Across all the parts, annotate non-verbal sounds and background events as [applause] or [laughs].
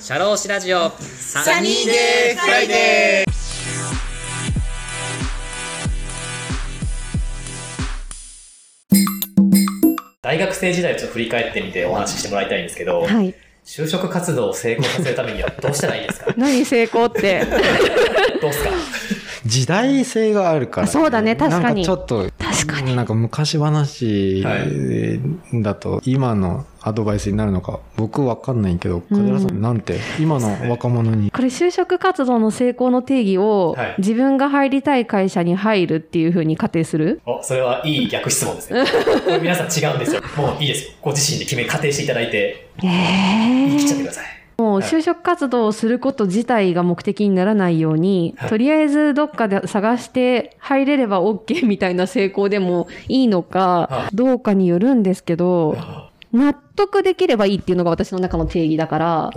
シャローシラジオ。サニーデーフライデー。大学生時代をちょっと振り返ってみてお話ししてもらいたいんですけど、はい。就職活動を成功させるためにはどうしたらいいですか？[laughs] 何成功って？[laughs] どうですか？[laughs] 時代性があるから、そうだね。確かに。なんかちょっと、確かに。なんか昔話はいだと今のアドバイスになるのか僕わかんないけど、梶原さんなんて今の若者にこれ就職活動の成功の定義を、はい自分が入りたい会社に入るっていうふうに仮定する？お、それはいい逆質問ですね。[laughs] これ皆さん違うんですよ。もういいですよ。ご自身で決め、仮定していただいて、ええ言い切っちゃってください。もうはい就職活動をすること自体が目的にならないように、はいとりあえずどっかで探して入れれば OK みたいな成功でもいいのかは、どうかによるんですけど、納得できればいいっていうのが私の中の定義だから。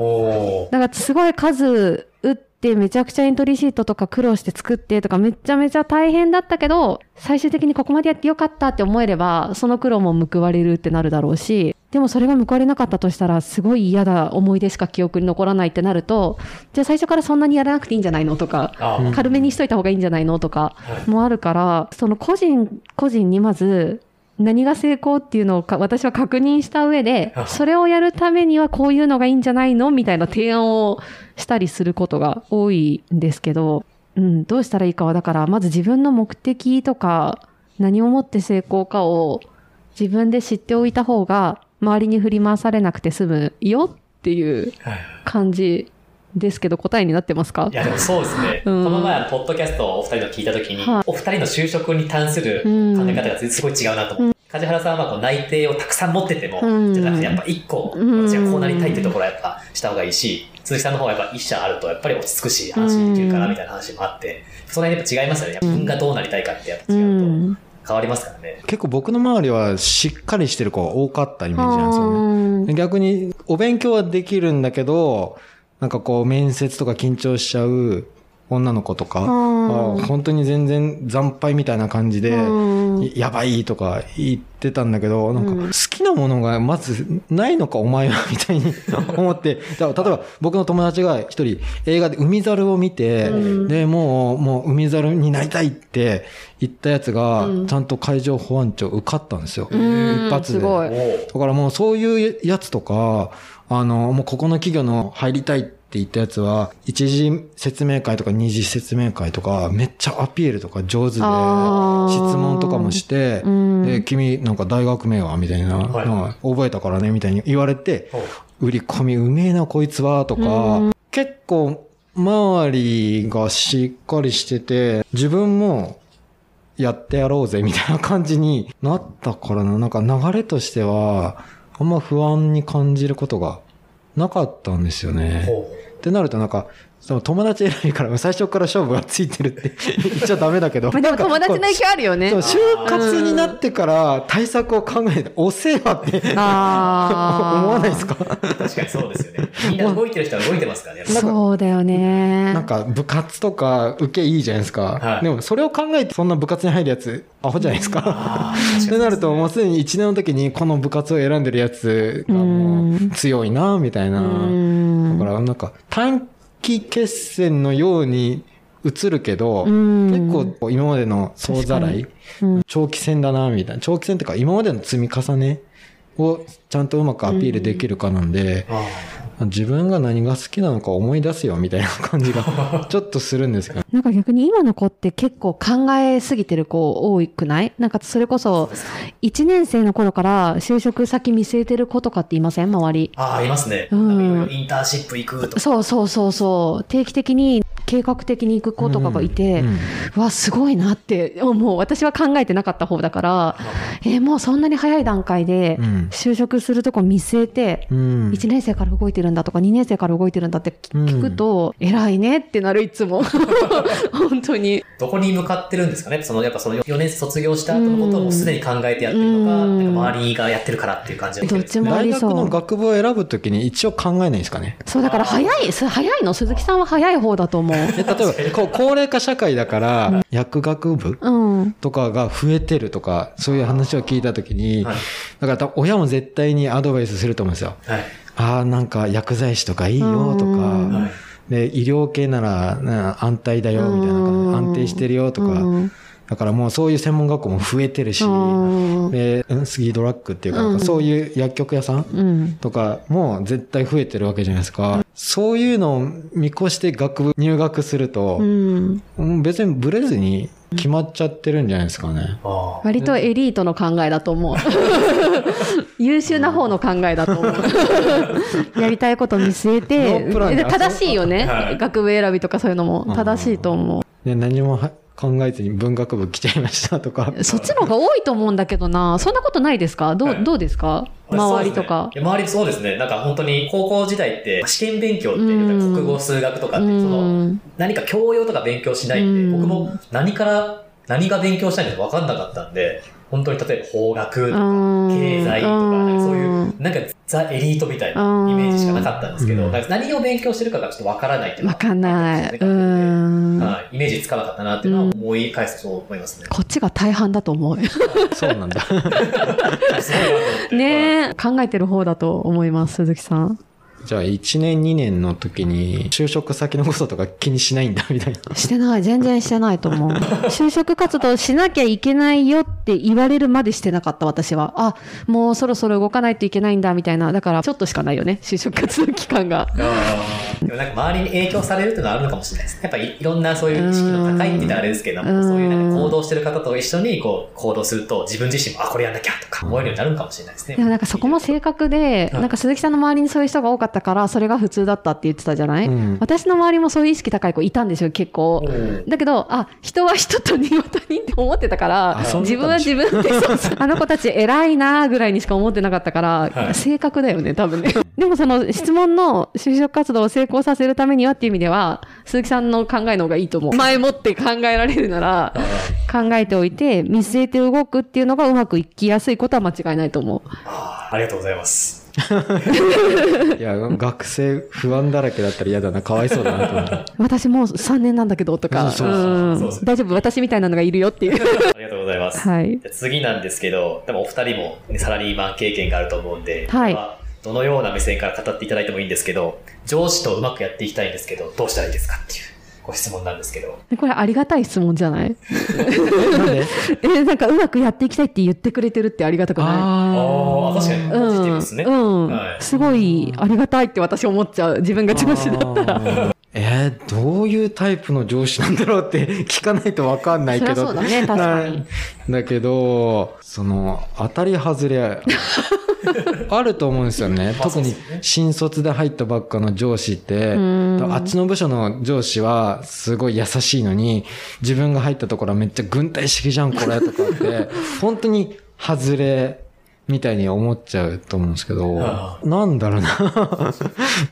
だからすごい数打ってめちゃくちゃエントリーシートとか苦労して作ってとかめちゃめちゃ大変だったけど、最終的にここまでやってよかったって思えれば、その苦労も報われるってなるだろうし、でもそれが報われなかったとしたら、すごい嫌だ思い出しか記憶に残らないってなると、じゃあ最初からそんなにやらなくていいんじゃないのとか、軽めにしといた方がいいんじゃないのとかはい。もあるから、その個人個人にまず何が成功っていうのをか私は確認した上であ、それをやるためにはこういうのがいいんじゃないのみたいな提案をしたりすることが多いんですけど、うん、どうしたらいいかは、だからまず自分の目的とか何をもって成功かを自分で知っておいた方が周りに振り回されなくて済むよっていうはい。感じですけど答えになってますか？いや、でもそうですね。うんこの前、ポッドキャストをお二人の聞いたときに、はいお二人の就職に関する考え方がすごい違うなと思って。梶原さんはこう内定をたくさん持ってても、うんじゃなくてやっぱ一個、うん私はこうなりたいっていうところはやっぱした方がいいし、鈴木さんの方はやっぱ一社あるとやっぱり落ち着くし、安心できるからみたいな話もあって、その辺やっぱ違いますよね。自分がどうなりたいかってやっぱう違うとん。変わりますからね。結構僕の周りはしっかりしてる子が多かったイメージなんですよね。逆にお勉強はできるんだけど、なんかこう面接とか緊張しちゃう女の子とかうん。は本当に全然惨敗みたいな感じで、うん。やばいとか言ってたんだけど、なんかうん。好きなものがまずないのかお前はみたいに思って、[laughs] 例えば僕の友達が一人映画で海猿を見て、うん。で、もう、もう海猿になりたいって言ったやつがうん、ちゃんと海上保安庁受かったんですよ。うん。一発で。だからもうそういうやつとか、あの、もうここの企業の入りたいって言ったやつは、一次説明会とか二次説明会とか、めっちゃアピールとか上手で、質問とかもして、うん。で、君なんか大学名はみたいな、はい。覚えたからねみたいに言われて、売り込みうめえなこいつは、とか、結構周りがしっかりしてて、自分もやってやろうぜみたいな感じになったからな、なんか流れとしては、あんま不安に感じることがなかったんですよね。おってなるとなんか、その友達選びから最初から勝負がついてるって [laughs] 言っちゃダメだけど。まあでも友達の影響あるよね。就活になってから対策を考えて、遅えわって [laughs] 思わないですか？確かにそうですよね。みんな動いてる人は動いてますからね。そうだよね。なんか部活とか受けいいじゃないですか。はいでもそれを考えてそんな部活に入るやつ、アホじゃないですか？ってなるともうすでに1年の時にこの部活を選んでるやつがもう強いな、みたいな。うんだからなんか短期決戦のように映るけど、うん。結構今までの総ざらい、うん。長期戦だな、みたいな。長期戦っていうか今までの積み重ねをちゃんとうまくアピールできるかなんで、あ自分が何が好きなのか思い出すよみたいな感じが [laughs] ちょっとするんですけど。なんか逆に今の子って結構考えすぎてる子多くない？なんかそれこそ、1年生の頃から就職先見据えてる子とかっていません？周り。あー、いますね。うんインターンシップ行くとか。そうそうそうそう。定期的に計画的に行く子とかがいて、うんうわ、すごいなって、もう私は考えてなかった方だから、えーもうそんなに早い段階でうん就職するとこ見据えて、うん1年生から動いてるんだとか2年生から動いてるんだって聞くと、偉いねってなるいつも。[laughs] 本当に。どこに向かってるんですかね？その、やっぱその4年生卒業した後のことをもうすでに考えてやってるのか、うんなんか周りがやってるからっていう感じなんどっちもあ大学りそう。の学部を選ぶときに一応考えないんですかね？そう、だから早い、す早いの？鈴木さんは早い方だと思う。え例えばこう、高齢化社会だから、薬学部うん。とかが増えてるとか、そういう話を聞いたときに、はいだから親も絶対にアドバイスすると思うんですよ。はい。ああ、なんか薬剤師とかいいよとうんか、はいで、医療系ならな安泰だよみたいな感じで、安定してるよとか、うんだからもうそういう専門学校も増えてるし、うんで、うんスギードラッグっていうか、うんそういう薬局屋さん。とかも絶対増えてるわけじゃないですか。そういうのを見越して学部入学するとう、ん。うん別にブレずに決まっちゃってるんじゃないですかね。割とエリートの考えだと思う。[laughs] 優秀な方の考えだと思う。[laughs] やりたいこと見据えて、正しいよねはい。学部選びとかそういうのも正しいと思う。で何もは考えずに文学部来ちゃいましたとか。そっちの方が多いと思うんだけどな。そんなことないですか？どう、はいどうですか？周りとかね周りそうですね。なんか本当に高校時代って試験勉強っていうか国語数学とかって、うそのん。何か教養とか勉強しないんで、うん僕も何から何が勉強したいのか分かんなかったんで、本当に例えば法学とかうん経済とか、なんかそういううん、なんかザ・エリートみたいなイメージしかなかったんですけど、何を勉強してるかがちょっと分からないっていうかんない。イメージつかなかったなっていうのは思い返すとそう思いますね。こっちが大半だと思う。[laughs] そうなんだ。[laughs] ねえ、考えてる方だと思います、鈴木さん。じゃあ1年2年の時に就職先のこととか気にしないんだみたいな。してない、全然してないと思う。[laughs] 就職活動しなきゃいけないよって言われるまでしてなかった、私は。あ、もうそろそろ動かないといけないんだ、みたいな。だから、ちょっとしかないよね、就職活動期間が。でもなんか周りに影響されるっていうのはあるのかもしれないですね。やっぱりいろんなそういう意識の高いって言ったらあれですけども、うんそういうなんか行動してる方と一緒にこう行動すると自分自身もあ、これやんなきゃとか思えるようになるのかもしれないですね。でもなんかそこも正確で、はいなんか鈴木さんの周りにそういう人が多かったから、それが普通だったって言ってたじゃない、うん私の周りもそういう意識高い子いたんですよ、結構。うんだけど、あ、人は人と人は他人って思ってたから自分は自分って、[laughs] あの子たち偉いなぐらいにしか思ってなかったから、はい正確だよね、多分ね。[laughs] でもその質問の就職活動を成功させるためにはっていう意味では、鈴木さんの考えの方がいいと思う。前もって考えられるなら、考えておいて、見据えて動くっていうのがうまくいきやすいことは間違いないと思う。ありがとうございます。いや、学生不安だらけだったら嫌だな、かわいそうだなと思って。私もう3年なんだけどとか、大丈夫、私みたいなのがいるよっていう。ありがとうございます。はい。じゃあ次なんですけど、でもお二人も、ね、サラリーマン経験があると思うんで、はいどのような目線から語っていただいてもいいんですけど、上司とうまくやっていきたいんですけど、どうしたらいいですかっていうご質問なんですけど。これありがたい質問じゃない？なんで？[laughs] え、なんかうまくやっていきたいって言ってくれてるってありがたくない？ああ、確かに。ポジティブですね。うん、はい。すごいありがたいって私思っちゃう。自分が上司だったら。えーどういうタイプの上司なんだろうって [laughs] 聞かないとわかんないけど。そうだね確かになだけど、その、当たり外れ、[laughs] あると思うんですよね。まあ特に新卒で入ったばっかの上司って、うんあっちの部署の上司はすごい優しいのに、自分が入ったところはめっちゃ軍隊式じゃん、これ、とかって、[laughs] 本当に外れ、みたいに思っちゃうと思うんですけどあ、なんだろうな。[laughs]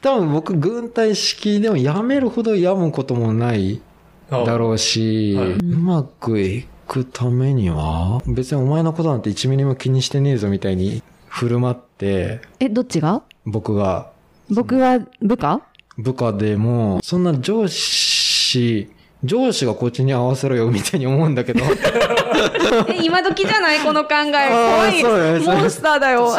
多分僕、軍隊式でもやめるほど病むこともないだろうし、はい。うまくいくためには、別にお前のことなんて1ミリも気にしてねえぞみたいに振る舞って、え、どっちが？僕が。僕は部下？部下でも、そんな上司、上司がこっちに合わせろよみたいに思うんだけど。[laughs] え、今時じゃない？この考え。あーそうだねそうだねモンスターだよ。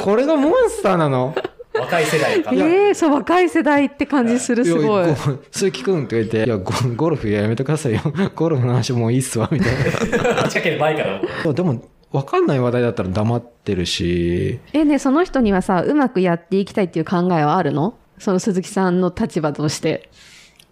これがモンスターなの？若い世代の方。えー、そう、若い世代って感じする、すごい鈴木くんって言って、いやゴ、ゴルフやめてくださいよ。ゴルフの話もういいっすわ、みたい話しかける前から。な。でも、わかんない話題だったら黙ってるし、え、ね、その人にはさ、うまくやっていきたいっていう考えはあるのその鈴木さんの立場として。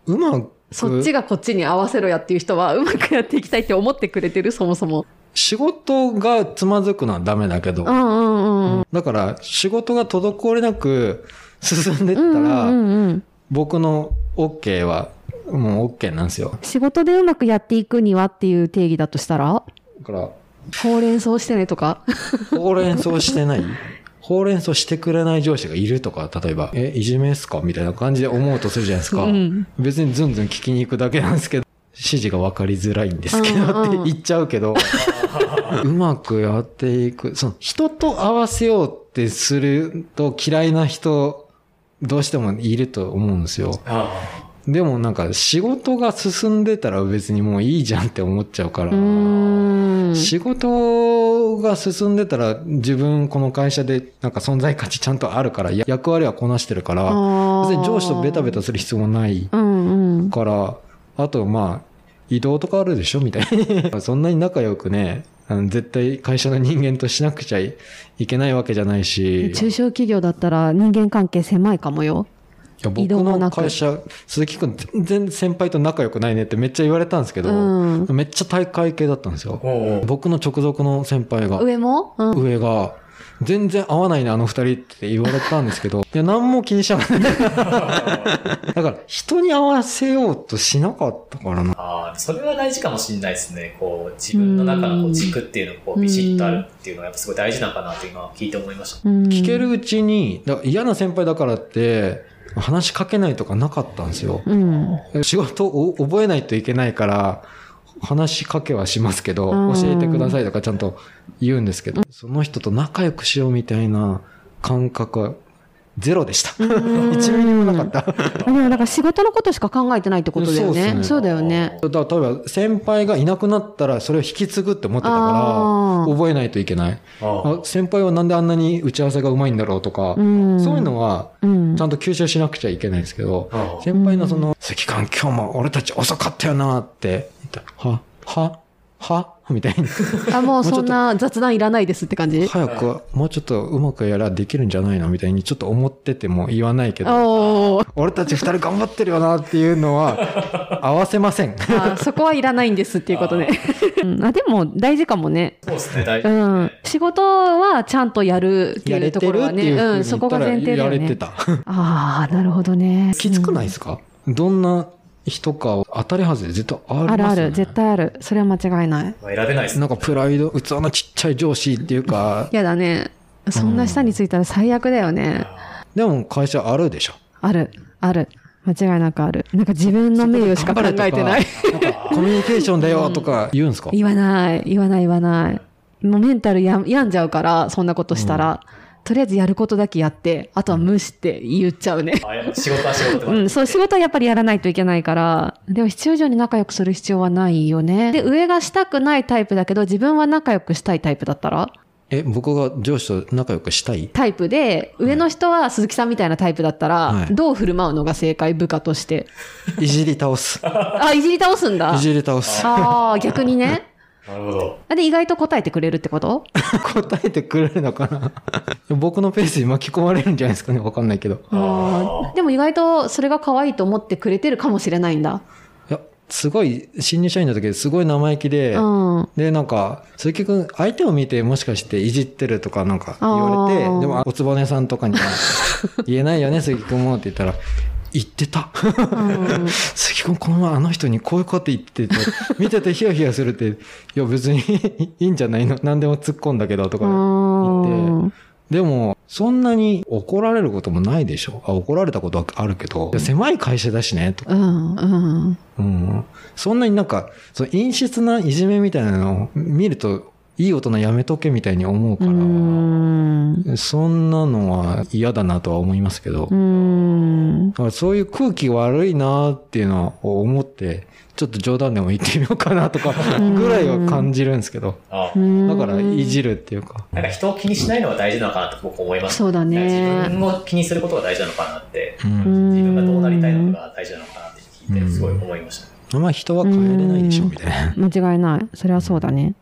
うまく、そっちがこっちに合わせろやっていう人は、うまくやっていきたいって思ってくれてるそもそも。仕事がつまずくのはダメだけど、うんうんうん。だから仕事が滞りなく進んでったうんら、うんうんうん。僕の OK はもう OK なんですよ。仕事でうまくやっていくにはっていう定義だとしたら、だから、ほうれん草してねとか。[laughs] ほうれん草してない？ほうれん草してくれない上司がいるとか、例えば、え、いじめっすか？みたいな感じで思うとするじゃないですか。うん別にずんずん聞きに行くだけなんですけど、指示が分かりづらいんですけどうんうんって言っちゃうけど、[laughs] うまくやっていく。その人と合わせようってすると嫌いな人、どうしてもいると思うんですよ。あでもなんか仕事が進んでたら別にもういいじゃんって思っちゃうから。仕事動が進んでたら自分この会社でなんか存在価値ちゃんとあるから、や役割はこなしてるから、別に上司とベタベタする必要もないうんうん。から、あとまあ、移動とかあるでしょみたいに。[laughs] そんなに仲良くね、あの絶対会社の人間としなくちゃいけないわけじゃないし、い中小企業だったら人間関係狭いかもよ。や僕の会社、鈴木くん全然先輩と仲良くないねってめっちゃ言われたんですけど、うんめっちゃ大会系だったんですよ。おうおう僕の直属の先輩が、上も？うん。上が、全然合わないね、あの二人って言われたんですけど、[laughs] いや、何も気にしなかった。[laughs] だから、人に合わせようとしなかったからな。ああ、それは大事かもしれないですね。こう、自分の中のこう軸っていうのがこうビシッとあるっていうのはやっぱすごい大事なのかなって今聞いて思いました。うん聞けるうちに、だから嫌な先輩だからって、話しかけないとかなかったんですよ。うん。仕事を覚えないといけないから、話しかけはしますけど、うん教えてくださいとかちゃんと言うんですけど、その人と仲良くしようみたいな感覚はゼロでした。[laughs] 一ミリもなかった。[laughs] でも、だから仕事のことしか考えてないってことだよね。そうねそうだよね。だから例えば先輩がいなくなったらそれを引き継ぐって思ってたから、覚えないといけない。ああ先輩はなんであんなに打ち合わせがうまいんだろうとか、うんそういうのはうんちゃんと吸収しなくちゃいけないんですけど、あ先輩のその、関官今日も俺たち遅かったよなって言ったら、は、は、は？みたいに。あ、もうそんな雑談いらないですって感じ？早く、もうちょっとうまくやらできるんじゃないのみたいにちょっと思ってても言わないけど、俺たち二人頑張ってるよなっていうのは、[laughs] 合わせません。あそこはいらないんですっていうことね。うんあでも大事かもね。そうですね、大事う。ん。仕事はちゃんとやるっていうところはね。うふううん、そこが前提だよね。やれてた。ああ、なるほどね。きつくないですか？どんな人かを当たり外れ絶対ありますよ、ね。あるある、絶対ある。それは間違いない。まあ選べないですなんかプライド、器のちっちゃい上司っていうか、やだね。そんな下についたら最悪だよね。でも会社あるでしょ。ある、ある。間違いなくある。なんか自分の名誉しか考えてない。コミュニケーションだよとか言うんですか、[laughs] 言わない、言わない、言わない。もうメンタルや病んじゃうから、そんなことしたら。とりあえずやることだけやって、あとは無視って言っちゃうね。仕事は仕事。うん、そう、仕事はやっぱりやらないといけないから、でも必要以上に仲良くする必要はないよね。で、上がしたくないタイプだけど、自分は仲良くしたいタイプだったら？え、僕が上司と仲良くしたい？タイプで、上の人は鈴木さんみたいなタイプだったら、はいどう振る舞うのが正解、部下として？いじり倒す。あ、いじり倒すんだい。じり倒す。ああ、逆にね。なるほど。あで、意外と答えてくれるってこと？[laughs] 答えてくれるのかな？[laughs] 僕のペースに巻き込まれるんじゃないですかねわかんないけど。でも意外とそれが可愛いと思ってくれてるかもしれないんだ。いや、すごい、新入社員の時すごい生意気で、うん。で、なんか、鈴木くん、相手を見てもしかしていじってるとかなんか言われてでも、おつぼねさんとかには、[laughs] 言えないよね、鈴木くんもって言ったら、言ってた。うん鈴木くん、この前あの人にこういうこと言ってて、[laughs] 見ててヒヤヒヤするって、いや別にいいんじゃないの？何でも突っ込んだけどとか言って。でも、そんなに怒られることもないでしょ？あ、怒られたことはあるけど、狭い会社だしね、とか。うん。うん。うん。そんなになんか、その陰湿ないじめみたいなのを見ると、いい大人やめとけみたいに思うかうら、ん。そんなのは嫌だなとは思いますけど、うん。だからそういう空気悪いなっていうのを思って、ちょっと冗談でも言ってみようかなとか、ぐらいは感じるんですけど、あだからいじるっていうか、なんか人を気にしないのが大事なのかなと僕思います。そうだね自分を気にすることが大事なのかなって、自分がどうなりたいのかが大事なのかなって聞いて、すごい思いました。あんま人は変えれないでしょ、みたいな。間違いない。それはそうだね。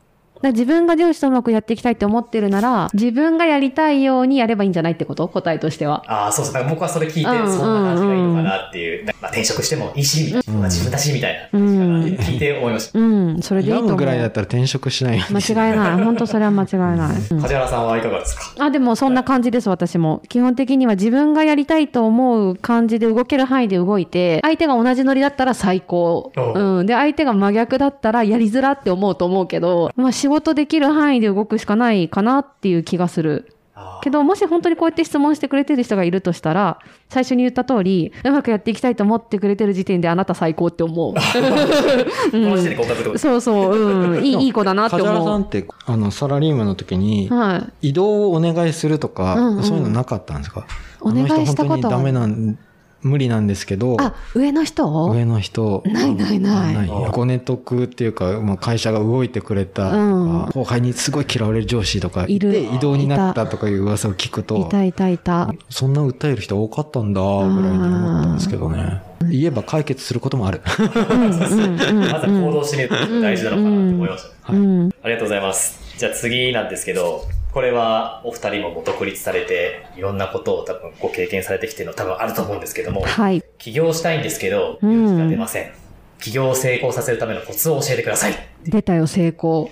だ自分が上司とうまくやっていきたいって思ってるなら、自分がやりたいようにやればいいんじゃないってこと？答えとしては。ああ、そうそう。だから僕はそれ聞いて、そうんんな感じがいいのかなっていう。まあ、転職してもいいし、みたいな。まあ、自分だし、みたいな感じかなって聞いて思いました。うん。それでいいと思う。ぐらいだったら転職しない間違いない。本当それは間違いない。うん梶原さんはいかがですか？あ、でもそんな感じです、私も。基本的には自分がやりたいと思う感じで動ける範囲で動いて、相手が同じノリだったら最高。うん。で、相手が真逆だったらやりづらって思うと思うけど、まあ仕事できる範囲で動くしかないかなっていう気がする。あけど、もし本当にこうやって質問してくれてる人がいるとしたら、最初に言った通り、うまくやっていきたいと思ってくれてる時点であなた最高って思う。ー [laughs] この時点で合格ってことですそうそう、うん。いい、いい子だなって梶原さ思う。んって、あの、サラリーマンの時に、はい。移動をお願いするとか、うんうんそういうのなかったんですか？お願いしたことはあの人本当にダメなん無理なんですけど、あ、上の人？上の人。ないないないない。ご寝得っていうか、まあ、会社が動いてくれたとか、うん後輩にすごい嫌われる上司とかいいるて、異動になったとかいう噂を聞くとい、たいたいた。そんな訴える人多かったんだ、ぐらいに思ったんですけどね。言えば解決することもある。まずは行動してみるって大事なのかなって思いました。ありがとうございます。じゃあ次なんですけど、これはお二人も独立されて、いろんなことを多分ご経験されてきてるの多分あると思うんですけども、はい。起業したいんですけど、うん勇気が出ません。起業を成功させるためのコツを教えてください。出たよ、成功。は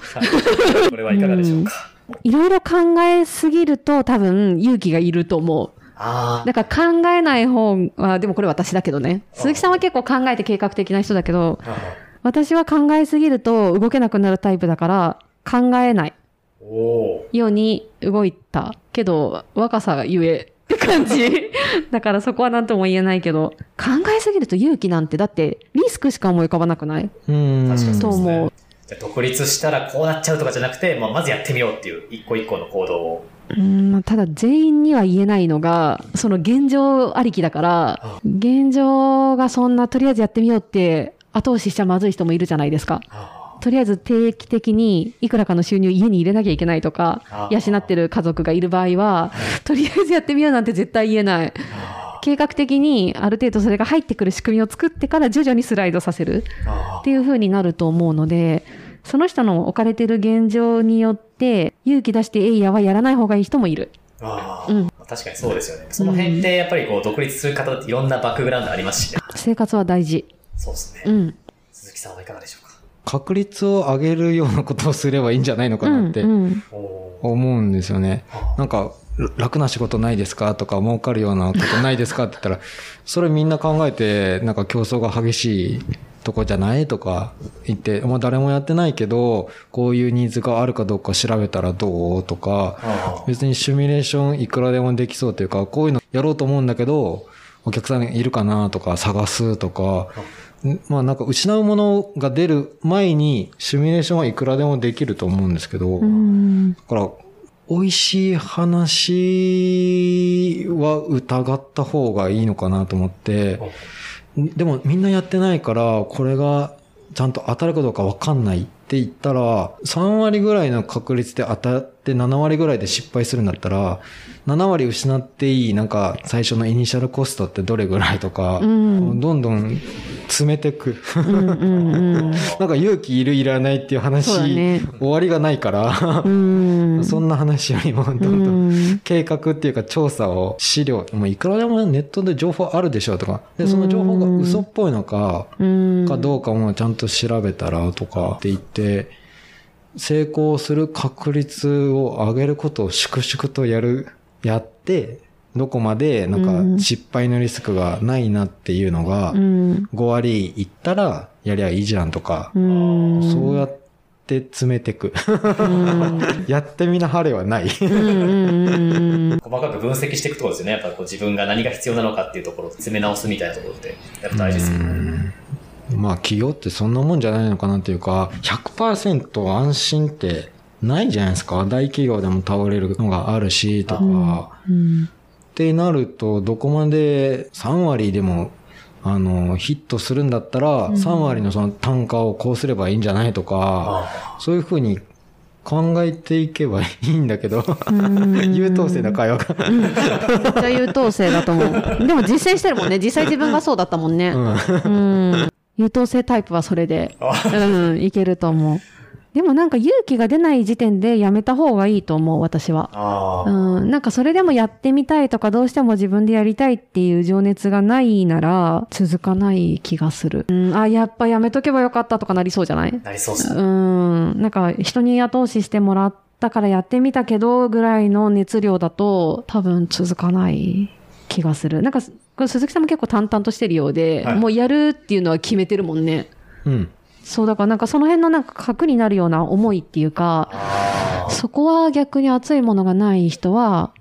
いこれはいかがでしょうか？[laughs] いろいろ考えすぎると多分勇気がいると思う。あだから考えない方は、でもこれ私だけどね。鈴木さんは結構考えて計画的な人だけど、あ。私は考えすぎると動けなくなるタイプだから、考えないように動いた。けど、若さがゆえって感じ。[laughs] だからそこは何とも言えないけど、考えすぎると勇気なんて、だってリスクしか思い浮かばなくない？うん。確かにそうですと思うね。じゃあ独立したらこうなっちゃうとかじゃなくて、まあ、まずやってみようっていう一個一個の行動を。うんまあただ全員には言えないのが、その現状ありきだから、現状がそんなとりあえずやってみようって後押ししちゃまずい人もいるじゃないですか。とりあえず定期的にいくらかの収入を家に入れなきゃいけないとか養ってる家族がいる場合は、とりあえずやってみようなんて絶対言えない。計画的にある程度それが入ってくる仕組みを作ってから徐々にスライドさせるあっていう風になると思うので、その人の置かれてる現状によって勇気出してエイヤはやらない方がいい人もいる。ああうん確かにそうですよね。その辺ってやっぱりこう独立する方っていろんなバックグラウンドありますしね。生活は大事。そうですね。うん。鈴木さんはいかがでしょうか？確率を上げるようなことをすればいいんじゃないのかなって思うんですよね。あ。なんか、楽な仕事ないですかとか、儲かるようなことないですかって言ったら、それみんな考えて、なんか競争が激しいとこじゃないとか言って、まあ誰もやってないけど、こういうニーズがあるかどうか調べたらどうとか、あ別にシミュレーションいくらでもできそうというか、こういうのやろうと思うんだけど、お客さんいるかなとか探すとか、んまあなんか失うものが出る前にシミュレーションはいくらでもできると思うんですけど、うん。だから、美味しい話は疑った方がいいのかなと思って、でもみんなやってないから、これがちゃんと当たるかどうかわかんないって言ったら、3割ぐらいの確率で当たって7割ぐらいで失敗するんだったら、7割失っていい、なんか最初のイニシャルコストってどれぐらいとか、うんどんどん詰めてく。うんうんうん。[laughs] なんか勇気いるいらないっていう話、ね終わりがないから、うん。[laughs] そんな話よりも、どんどうんん計画っていうか調査を、資料、もういくらでもネットで情報あるでしょうとか、で、その情報が嘘っぽいのか、うん。かどうかもちゃんと調べたらとかって言って、成功する確率を上げることを粛々とやる、やって、どこまでなんか失敗のリスクがないなっていうのがう、ん。5割いったらやりゃいいじゃんとかう、ん。そうやって詰めてく。うん。[laughs] やってみなはれはない。細かく分析していくところですよね。やっぱこう自分が何が必要なのかっていうところを詰め直すみたいなところって、やっぱ大事ですよね。まあ企業ってそんなもんじゃないのかなっていうか、100%安心ってないじゃないですか。大企業でも倒れるのがあるし、とか。うん。ってなると、どこまで3割でも、あの、ヒットするんだったら、3割のその単価をこうすればいいんじゃないとか、あそういうふうに考えていけばいいんだけど、うん優等生な会話が。めっちゃ優等生だと思う。でも実践してるもんね。実際自分がそうだったもんね。うん。優等生タイプはそれで、うん、いけると思う。でもなんか勇気が出ない時点でやめた方がいいと思う、私は。うん、なんかそれでもやってみたいとかどうしても自分でやりたいっていう情熱がないなら続かない気がする。うん、あ、やっぱやめとけばよかったとかなりそうじゃない？なりそうですね。うん、なんか人に後押ししてもらったからやってみたけどぐらいの熱量だと多分続かない気がする。なんか、これ鈴木さんも結構淡々としてるようで、はいもうやるっていうのは決めてるもんね。うん。そう、だからなんかその辺のなんか核になるような思いっていうか、あそこは逆に熱いものがない人は、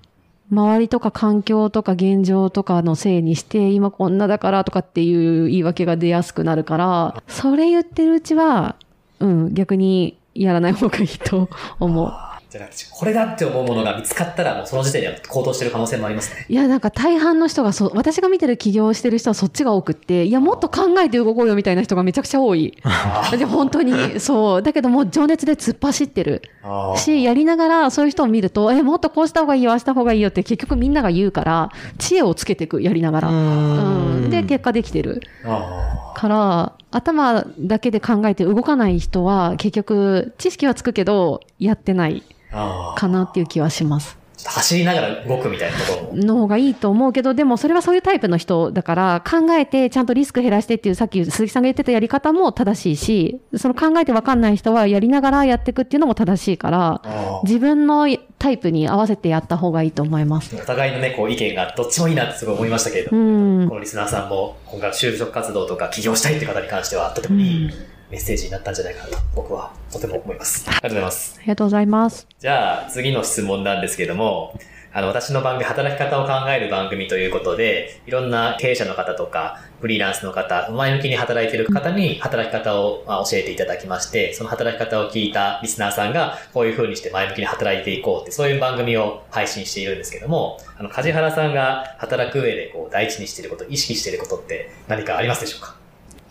周りとか環境とか現状とかのせいにして、今こんなだからとかっていう言い訳が出やすくなるから、それ言ってるうちは、うん、逆にやらない方がいいと思う。あ。じゃなくて、これだって思うものが見つかったら、もうその時点では行動してる可能性もありますね。いや、なんか大半の人がそう、私が見てる起業をしてる人はそっちが多くって、いや、もっと考えて動こうよみたいな人がめちゃくちゃ多い。あで本当に、そう。だけどもう情熱で突っ走ってる。あし、やりながらそういう人を見ると、え、もっとこうした方がいいよ、ああした方がいいよって結局みんなが言うから、知恵をつけていく、やりながら。うん。で、結果できてる。あから、頭だけで考えて動かない人は、結局、知識はつくけど、やってないかなっていう気はします。走りながら動くみたいなところも。の方がいいと思うけど、でもそれはそういうタイプの人だから、考えてちゃんとリスク減らしてっていう、さっき鈴木さんが言ってたやり方も正しいし、その考えてわかんない人はやりながらやっていくっていうのも正しいから、自分のタイプに合わせてやった方がいいと思います。お互いのね、こう意見がどっちもいいなってすごい思いましたけれどうも、んこ。のリスナーさんも今後就職活動とか起業したいって方に関しては、とてもいいメッセージになったんじゃないかなと、僕はとても思います。ありがとうございます。ありがとうございます。じゃあ、次の質問なんですけども、あの、私の番組、働き方を考える番組ということで、いろんな経営者の方とか、フリーランスの方、前向きに働いている方に働き方をまあ教えていただきまして、その働き方を聞いたリスナーさんが、こういう風にして前向きに働いていこうって、そういう番組を配信しているんですけども、あの、梶原さんが働く上で、こう、第一にしていること、意識していることって何かありますでしょうか？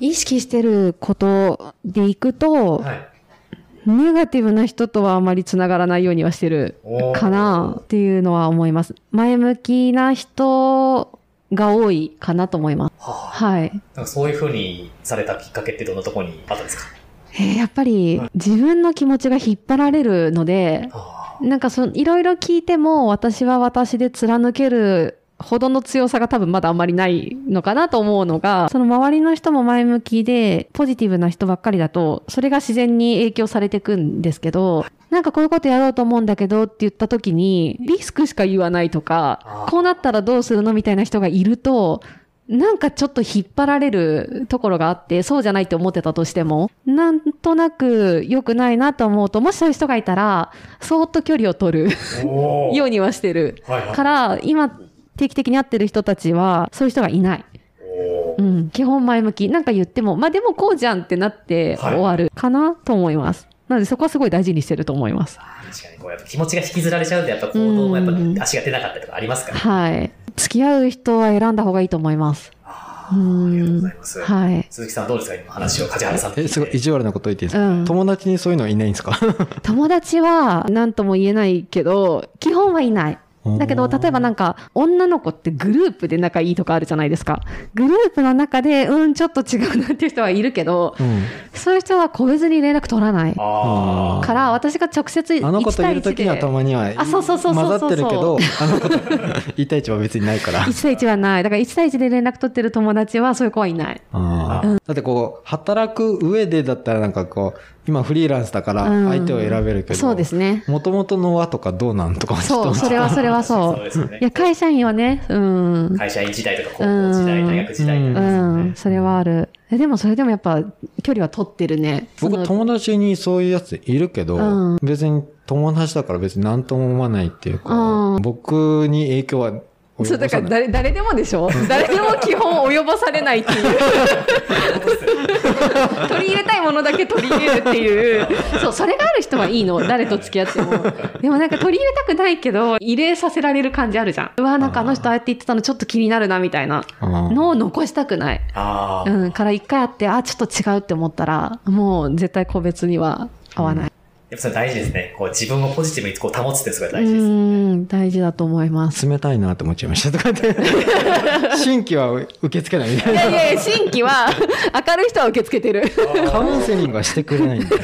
意識してることでいくと、はい。ネガティブな人とはあまりつながらないようにはしてるかなっていうのは思います。前向きな人が多いかなと思います。はあ、はい。なんかそういう風にされたきっかけってどんなところにあったんですか？えーやっぱり自分の気持ちが引っ張られるので、はなんかそのいろいろ聞いても私は私で貫けるほどの強さが多分まだあんまりないのかなと思うのが、その周りの人も前向きでポジティブな人ばっかりだと、それが自然に影響されていくんですけど、なんかこういうことやろうと思うんだけどって言った時に、リスクしか言わないとあかー、こうなったらどうするのみたいな人がいると、なんかちょっと引っ張られるところがあって、そうじゃないって思ってたとしても、なんとなく良くないなと思うと、もしそういう人がいたら、そーっと距離を取るようにはしてる。はいはいから、今、定期的に会ってる人たちは、そういう人がいない。うん。基本前向き。なんか言っても、まあでもこうじゃんってなってはい終わるかなと思います。なのでそこはすごい大事にしてると思います。確かにこうやっぱ気持ちが引きずられちゃうんで、やっぱ行動もやっうんぱ足が出なかったりとかありますから。はい。付き合う人は選んだ方がいいと思います。あありがとうごんざいます。はい。鈴木さんどうですか今の話を梶原さんえ、すごい意地悪なこと言っていいですか、うん友達にそういうのいないんですか？[laughs] 友達は何とも言えないけど、基本はいない。だけど、例えばなんか、女の子ってグループで仲いいとかあるじゃないですか。グループの中で、うん、ちょっと違うなっていう人はいるけど、うん。そういう人は個別に連絡取らない。ああ。から、私が直接1あの子といる対1で。ときにはたまにはあそうそうそうそうそう混ざってるけど、あの子と1対1は別にないから。1対1はない。だから1対1で連絡取ってる友達はそういう子はいない。あーだってこう、働く上でだったらなんかこう、今フリーランスだからうん相手を選べるけど、そうですね。もともとの輪とかどうなんとかそう、それはそれはそそうですよねう。いや、会社員はね、うん。会社員時代とか高校時代、うん大学時代とうん、それはある。えでもそれでもやっぱ距離は取ってるね。僕友達にそういうやついるけど、うん別に友達だから別に何とも思わないっていうか、うん僕に影響は及そうだから。誰誰でもでしょ？誰でも基本及ぼされないっていう。[laughs] 取り入れたいものだけ取り入れるっていう。そうそれがある人はいいの。誰と付き合っても。でもなんか取り入れたくないけど入れさせられる感じあるじゃん。うわなんかあの人ああやって言ってたのちょっと気になるなみたいな。うんのを残したくない。うんから一回会ってあちょっと違うって思ったらもう絶対個別には合わないやっぱそれ大事ですね。こう自分をポジティブにこう保つってすごいう大事です。ん大事だと思います冷たいなって思っちゃいましたとか言って [laughs] 新規は受け付けないみたいないやいやいや新規は明るい人は受け付けてるカウンセリングはしてくれないんだよ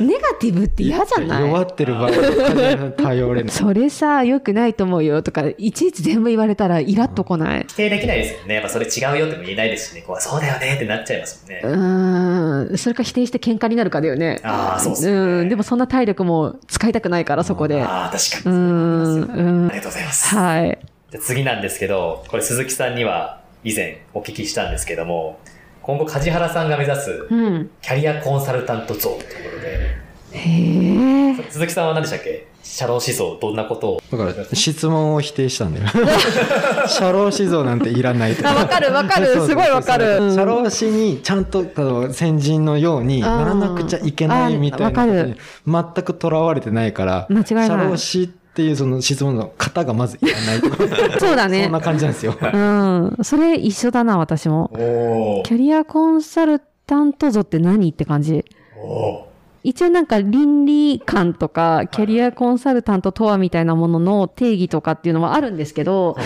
ネガティブって嫌じゃない？弱ってる場合は頼れないそれさ、良くないと思うよとか、いちいち全部言われたらイラッとこない？否定できないですよね。やっぱそれ違うよっても言えないですしね。こうそうだよねってなっちゃいますもんね。うーん。それか否定して喧嘩になるかだよね。ああ、そうですね。うん。でもそんな体力も使いたくないから、そこで。ああ、確かうに。ん。うんあり。がとうございます。はい。じゃあ次なんですけど、これ鈴木さんには以前お聞きしたんですけども、今後梶原さんが目指すうん。キャリアコンサルタント像ということで、へえ。鈴木さんは何でしたっけ？社労思想、どんなことを？だから、質問を否定したんだよ。社労思想なんていらないと。あわかるわかるすごいわかるうん社労士にちゃんと、あの先人のようにならなくちゃいけないみたいな全くとらわれてないから、間違いない社労士っていうその質問の型がまずいらないとか。[laughs] そうだねそんな感じなんですよ。うん。それ一緒だな、私も。おキャリアコンサルタント像って何って感じ。お一応なんか倫理観とか、キャリアコンサルタントとはみたいなものの定義とかっていうのはあるんですけど、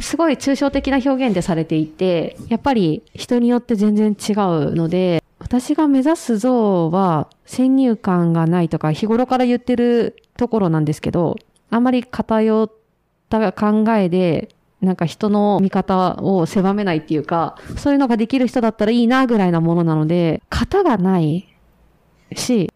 すごい抽象的な表現でされていて、やっぱり人によって全然違うので、私が目指す像は先入観がないとか日頃から言ってるところなんですけど、あんまり偏った考えで、なんか人の見方を狭めないっていうか、そういうのができる人だったらいいなぐらいなものなので、型がないし、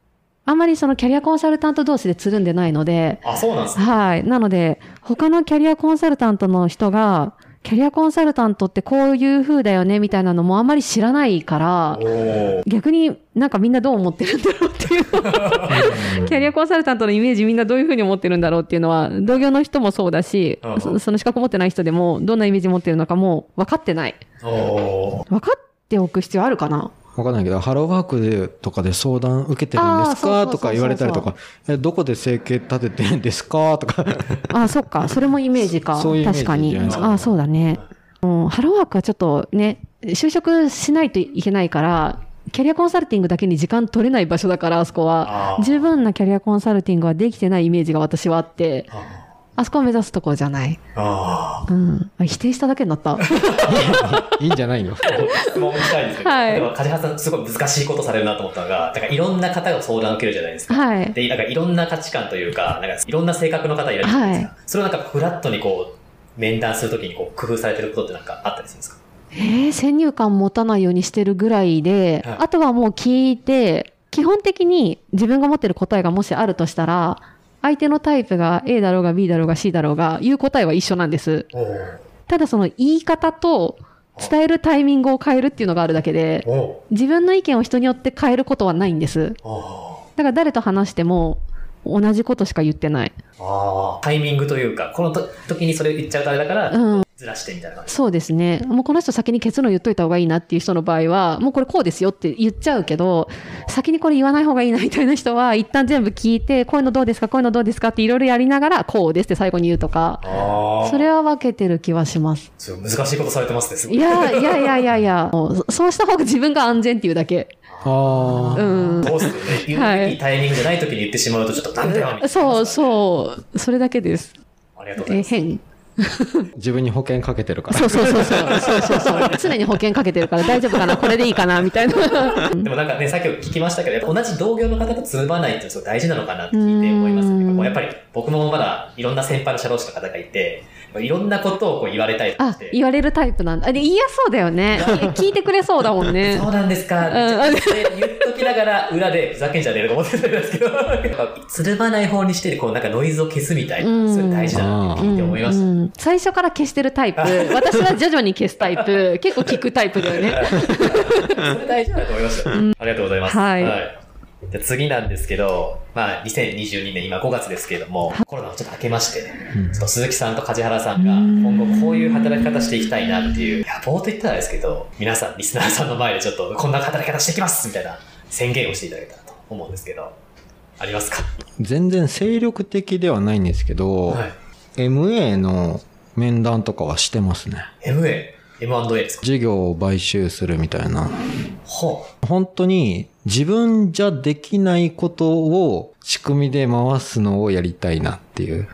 あんまりそのキャリアコンサルタント同士でつるんでないので、あ、そうなんですね。はい。なので、他のキャリアコンサルタントの人が、キャリアコンサルタントってこういう風だよねみたいなのもあんまり知らないから、お逆になんかみんなどう思ってるんだろうっていう [laughs] キャリアコンサルタントのイメージみんなどういう風に思ってるんだろうっていうのは、同業の人もそうだしうん、そその資格持ってない人でもどんなイメージ持ってるのかも分かってない。お分かっておく必要あるかなわかんないけど、ハローワークでとかで相談受けてるんですか？とか言われたりとか、え、どこで生計立ててるんですか？とか。あ、そっか。それもイメージか。[laughs] そういう確かに。あ、そうだね。うん、ハローワークはちょっとね、就職しないといけないから、キャリアコンサルティングだけに時間取れない場所だから、あそこは。十分なキャリアコンサルティングはできてないイメージが私はあって、ああそこを目指すところじゃない。あうん。あ否定しただけになった。[laughs] いいんじゃないの？質問したいんですけど、はいでも梶原さんすごい難しいことされるなと思ったのが、なんかいろんな方が相談を受けるじゃないですか。はい。で、なんかいろんな価値観というか、なんかいろんな性格の方いらっしゃるじゃないですか。それをなんかフラットにこう、面談するときにこう工夫されてることってなんかあったりするんですか？えー、先入観持たないようにしてるぐらいで、はいあとはもう聞いて、基本的に自分が持ってる答えがもしあるとしたら、相手のタイプが A だろうが B だろうが C だろうが、言う答えは一緒なんです。おただその言い方と伝えるタイミングを変えるっていうのがあるだけで、お自分の意見を人によって変えることはないんです。おだから誰と話しても同じことしか言ってない。タイミングというか、このと時にそれ言っちゃうとあれだから、うん。ずらしてみたいな感じ。そうですね。もうこの人先に結論言っといた方がいいなっていう人の場合は、もうこれこうですよって言っちゃうけど、先にこれ言わない方がいいなみたいな人は、一旦全部聞いて、こういうのどうですかこういうのどうですかっていろいろやりながら、こうですって最後に言うとか、ああ。それは分けてる気はします。難しいことされてますね、すごい。いや、いやいやいやいや、もうそそうした方が自分が安全っていうだけ。ああ。うん。どうするはいいいタイミングじゃない時に言ってしまうと、ちょっとなんだよ、みたいな。そうそう。それだけです。ありがとうございえ、ます。変。[laughs] 自分に保険かけてるから。そうそうそうそう。そうそうそう。[laughs] 常に保険かけてるから大丈夫かなこれでいいかなみたいな。[laughs] でもなんかね、さっき聞きましたけど、同じ同業の方とつるまないって大事なのかなって聞いて思いますね。うんもうやっぱり僕もまだいろんな先輩の社労士の方がいて、いろんなことをこう言われたりとかあ。言われるタイプなんだ。あで言いやすそうだよね。聞いてくれそうだもんねそ。うなんですか。んめっちゃ言っときながら、裏でふざけんじゃねえとか思ってたんですけど、[laughs] つるまない方にして、こうなんかノイズを消すみたいな、うんそれ大事だなって聞いて思いました。うんうん最初から消してるタイプ。私は徐々に消すタイプ。[laughs] 結構聞くタイプだよね。それ大事だなと思いました。ありがとうございます。はいじゃあ次なんですけど、まあ、2022年、今5月ですけれども、コロナをちょっと明けましてね、うん。ちょっと鈴木さんと梶原さんが今後こういう働き方していきたいなっていう、野望と言ったらですけど、皆さん、リスナーさんの前でちょっとこんな働き方していきますみたいな宣言をしていただけたらと思うんですけど、ありますか？全然精力的ではないんですけど、はい。MA の面談とかはしてますね。MA、M&A ですか？事業を買収するみたいな。ほ本当に自分じゃできないことを仕組みで回すのをやりたいなっていう。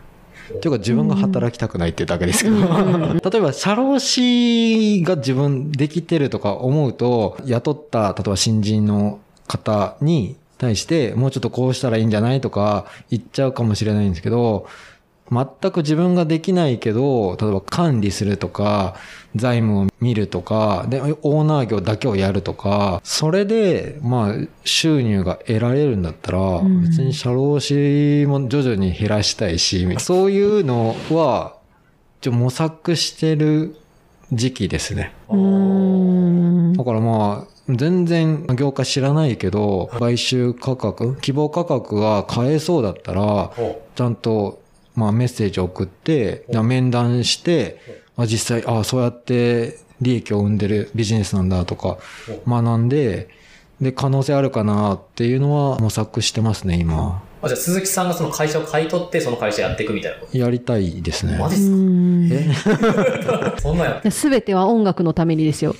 ていうか自分が働きたくないっていうだけですけど。[laughs] 例えば、社労士が自分できてるとか思うと、雇った、例えば新人の方に対して、もうちょっとこうしたらいいんじゃないとか言っちゃうかもしれないんですけど、全く自分ができないけど、例えば管理するとか、財務を見るとか、で、オーナー業だけをやるとか、それで、まあ、収入が得られるんだったら、ん。別に社労士も徐々に減らしたいし、そういうのは、ちょ模索してる時期ですね。だからまあ、全然業界知らないけど、買収価格、希望価格が買えそうだったら、お。ちゃんと、まあメッセージを送って、面談して、あ実際、あそうやって利益を生んでるビジネスなんだとか学んで、で、可能性あるかなっていうのは模索してますね、今。あじゃあ鈴木さんがその会社を買い取って、その会社やっていくみたいなこやりたいですねと。マジうっすか？[laughs] そんなんや。[laughs] すべては音楽のためにですよ。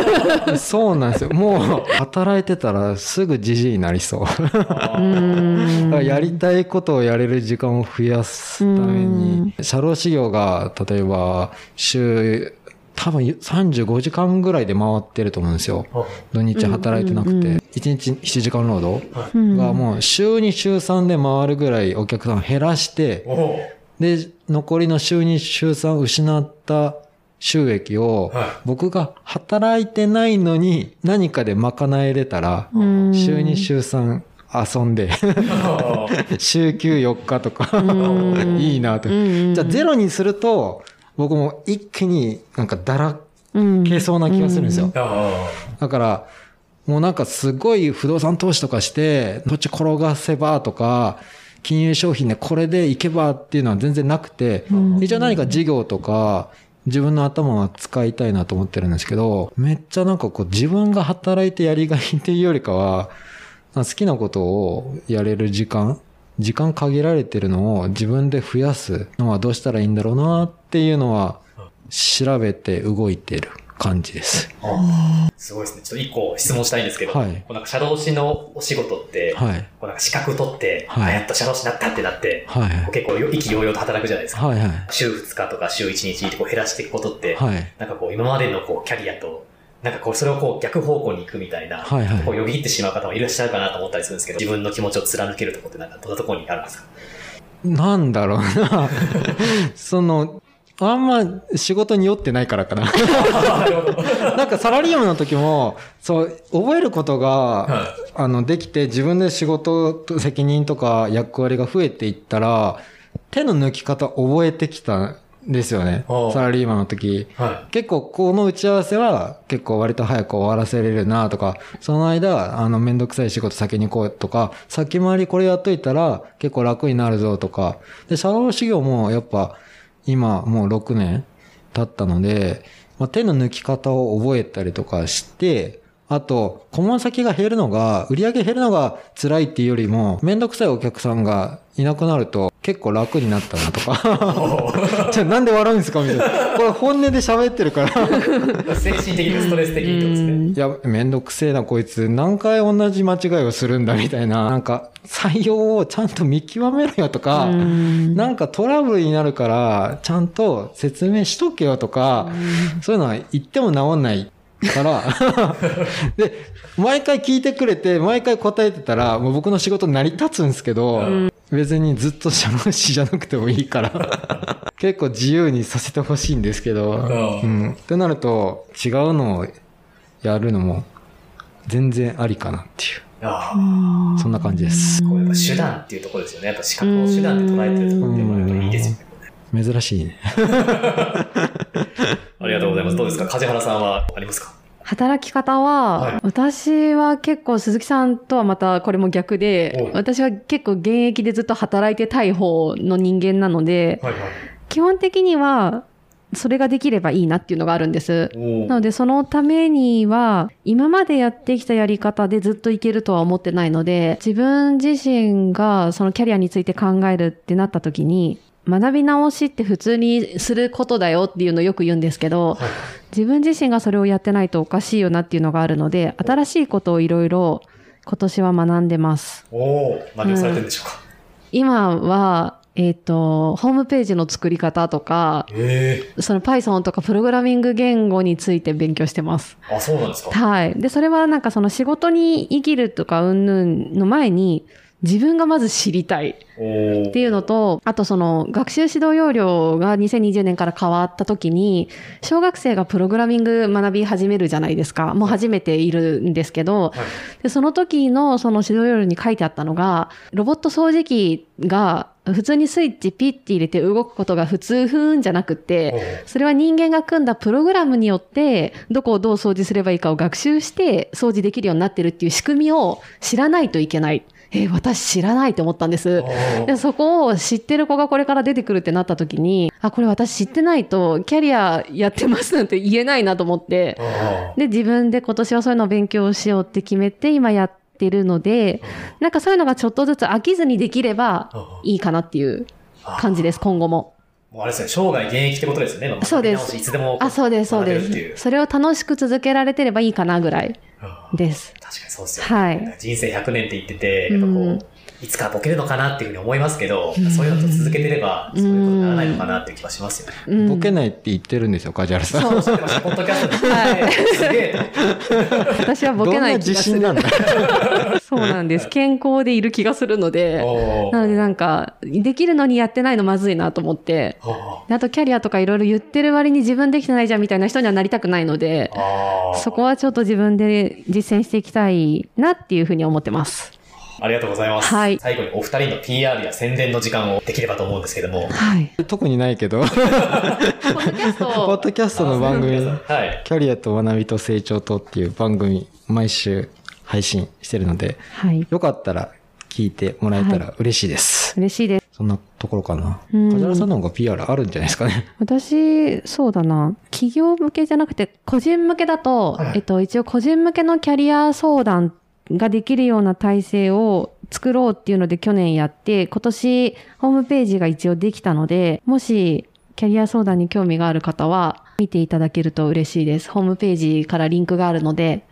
[laughs] そうなんですよ。もう、働いてたらすぐじじいになりそう。やりたいことをやれる時間を増やすために、社労士業が、例えば、週、多分35時間ぐらいで回ってると思うんですよ。土日働いてなくうんうんうんて。1日7時間労働。うん。がもう週2週3で回るぐらいお客さんを減らして、で、残りの週2週3失った収益をはい、僕が働いてないのに何かで賄えれたら、うん。週2週3遊んで、[laughs] 週休4日とか、ん。[laughs] いいなと。うん。じゃあゼロにすると、僕も一気になんかだらうん。けそうな気がするんですよ。あだから、もうなんかすごい不動産投資とかして、土地転がせばとか、金融商品でこれでいけばっていうのは全然なくて、うん。一応何か事業とか、自分の頭は使いたいなと思ってるんですけど、めっちゃなんかこう自分が働いてやりがいっていうよりかは、好きなことをやれる時間、時間限られてるのを自分で増やすのはどうしたらいいんだろうなっていうのは調べて動いてる感じです。あすごいですね。ちょっと一個質問したいんですけど、はいこうなんか社労士のお仕事って、はい。こうなんか資格取って、はいあやっと社労士になったってなって、はい。結構意気揚々と働くじゃないですか。はいはい。週2日とか週1日こう減らしていくことって、はい。なんかこう今までのこうキャリアと、なんかこうそれをこう逆方向に行くみたいな、はいはいこうよぎってしまう方もいらっしゃるかなと思ったりするんですけど、自分の気持ちを貫けるところってなんかどんなところにあるんですか？なんだろうな。その、あんま仕事に酔ってないからかな。なんかサラリーマンの時も、そう、覚えることが、はあの、できて自分で仕事と責任とか役割が増えていったら、手の抜き方覚えてきたんですよねサラリーマンの時。は結構この打ち合わせは結構割と早く終わらせれるなとか、その間、あのめんどくさい仕事先に行こうとか、先回りこれやっといたら結構楽になるぞとか。で、社労士業もやっぱ今もう6年経ったので、まあ、手の抜き方を覚えたりとかして、あと、顧問先が減るのが、売り上げ減るのが辛いっていうよりも、めんどくさいお客さんがいなくなると結構楽になったなとか。じゃあなんで笑うんですかみたいな。これ本音で喋ってるから。い。精神的にストレス的にってことですね。いや、めんどくせえなこいつ。何回同じ間違いをするんだみたいな。なんか、採用をちゃんと見極めろよとか、うんなんかトラブルになるから、ちゃんと説明しとけよとか、そういうのは言っても治んないから、[laughs] で、毎回聞いてくれて、毎回答えてたら、もう僕の仕事成り立つんですけど、別にずっと社労士じゃなくてもいいから、[laughs] 結構自由にさせてほしいんですけど、うん。ってなると、違うのをやるのも、全然ありかなっていう、ああそんな感じです。こうやっぱ手段っていうところですよね。やっぱ資格を手段で捉えてるところってもやっぱいいですよね。珍しいね。[laughs] ありがとうございます。どうですか？梶原さんはありますか？働き方は、はい私は結構鈴木さんとはまたこれも逆で私は結構現役でずっと働いてたい方の人間なので、はいはい。基本的にはそれができればいいなっていうのがあるんです。おなのでそのためには今までやってきたやり方でずっといけるとは思ってないので自分自身がそのキャリアについて考えるってなった時に学び直しって普通にすることだよっていうのをよく言うんですけど、はい自分自身がそれをやってないとおかしいよなっていうのがあるので新しいことをいろいろ今年は学んでます。おお何をされてるんでしょうか、今はえっ、と、ホームページの作り方とか、えその Python とかプログラミング言語について勉強してます。えあ、そうなんですかはい。で、それはなんかその仕事に生きるとかうんぬんの前に、自分がまず知りたいおっていうのと、あとその学習指導要領が2020年から変わった時に、小学生がプログラミング学び始めるじゃないですか。もう初めているんですけど、はい。でその時のその指導要領に書いてあったのが、ロボット掃除機が普通にスイッチピッて入れて動くことが普通ふーんじゃなくて、それは人間が組んだプログラムによって、どこをどう掃除すればいいかを学習して掃除できるようになってるっていう仕組みを知らないといけない。えー私知らないと思ったんです。でそこを知ってる子がこれから出てくるってなった時に、あ、これ私知ってないとキャリアやってますなんて言えないなと思って、で、自分で今年はそういうのを勉強しようって決めて今やってるので、なんかそういうのがちょっとずつ飽きずにできればいいかなっていう感じです、今後も。もうあれですね、生涯現役ってことですよね。まあそうですいつでもあ、そうです、そうです。それを楽しく続けられてればいいかなぐらいうんです。確かにそうですよね。はい。人生100年って言ってて、やっぱこう、うんいつかボケるのかなっていうふうに思いますけど、うんそういうのと続けてれば、そういうことにならないのかなっていう気はしますよね。うんボケないって言ってるんですよ、梶原さん。そうポッドキャストで。はいすげえと。私はボケない気がする。どんな自信なんだそうなんです。健康でいる気がするので、なのでなんか、できるのにやってないのまずいなと思って、あとキャリアとかいろいろ言ってる割に自分できてないじゃんみたいな人にはなりたくないので、そこはちょっと自分で実践していきたいなっていうふうに思ってます。ありがとうございます。はい最後にお二人の PR や宣伝の時間をできればと思うんですけども。はい。特にないけど、ポッドキャスト [laughs] ポッドキャストの番組、はい。キャリアと学びと成長とっていう番組、毎週配信してるので、はい。よかったら聞いてもらえたら嬉しいです。嬉しいです。そんなところかな。うん梶原さんの方が PR あるんじゃないですかね。私、そうだな。企業向けじゃなくて、個人向けだと、はいえっと、一応個人向けのキャリア相談ができるような体制を作ろうっていうので去年やって、今年ホームページが一応できたので、もしキャリア相談に興味がある方は見ていただけると嬉しいです。ホームページからリンクがあるので、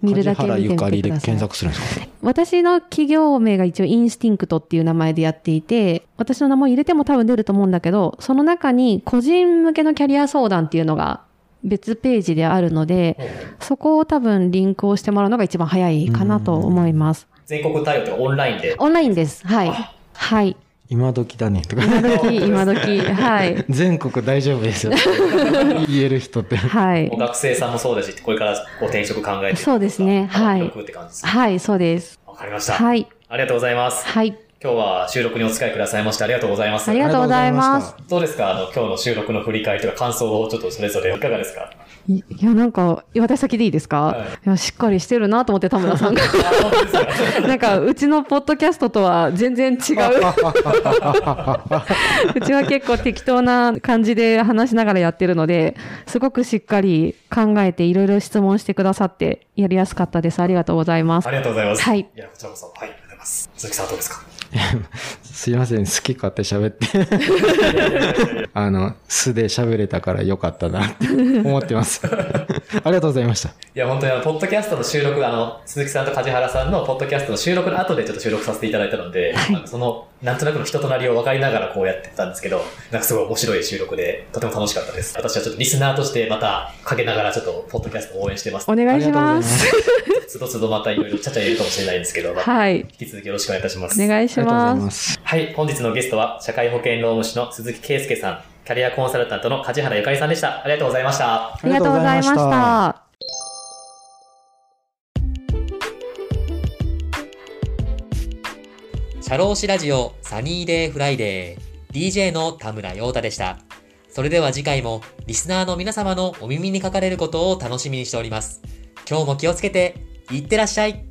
見るだけ見てみてくださいりで検。索するんですか？私の企業名が一応インスティンクトっていう名前でやっていて、私の名前を入れても多分出ると思うんだけど、その中に個人向けのキャリア相談っていうのが別ページであるので、そこを多分リンクをしてもらうのが一番早いかなと思います。全国対応というかオンラインで。オンラインです。はい。はい。今時だね。とか。今時、今時。はい。[laughs] 全国大丈夫ですよ。[laughs] 言える人って。はい。学生さんもそうだし、これからこう転職考えてそうですねはい幅広くって感じですね。はい、そうです。わかりました。はい。ありがとうございます。はい。今日は収録にお使いくださいましてありがとうございます。ありがとうございます。どうですか？あの、今日の収録の振り返りとか感想をちょっとそれぞれいかがですか？いいや、なんか、私先でいいですか、はいい、や、しっかりしてるなと思って、田村さんが。[laughs] なんか、うちのポッドキャストとは全然違う。[laughs] うちは結構適当な感じで話しながらやってるので、すごくしっかり考えていろいろ質問してくださって、やりやすかったです。ありがとうございますあ。りがとうございます。はいいや、こちらこそ。はい、ありがとうございます。鈴木さんはどうですか？すいません、好き勝手喋って。[laughs] あの、素で喋れたからよかったなって [laughs] 思ってます。ありがとうございました。いや、本当にあの、ポッドキャストの収録、あの、鈴木さんと梶原さんのポッドキャストの収録の後でちょっと収録させていただいたので、はいあのその、なんとなくの人となりを分かりながらこうやってたんですけど、なんかすごい面白い収録で、とても楽しかったです。私はちょっとリスナーとしてまた、かけながらちょっと、ポッドキャストを応援してます。お願いします。つどつどまたいろいろちゃちゃ入れるかもしれないんですけど、はい。引き続きよろしくお願いいたします。お願いしありがとうございま。ますす。はい、本日のゲストは、社会保険労務士の鈴木圭介さん、キャリアコンサルタントの梶原ゆかりさんでした。ありがとうございました。ありがとうございました。社労士ラジオサニーデイフライデー DJ の田村陽太でした。それでは次回もリスナーの皆様のお耳にかかれることを楽しみにしております。今日も気をつけて、いってらっしゃい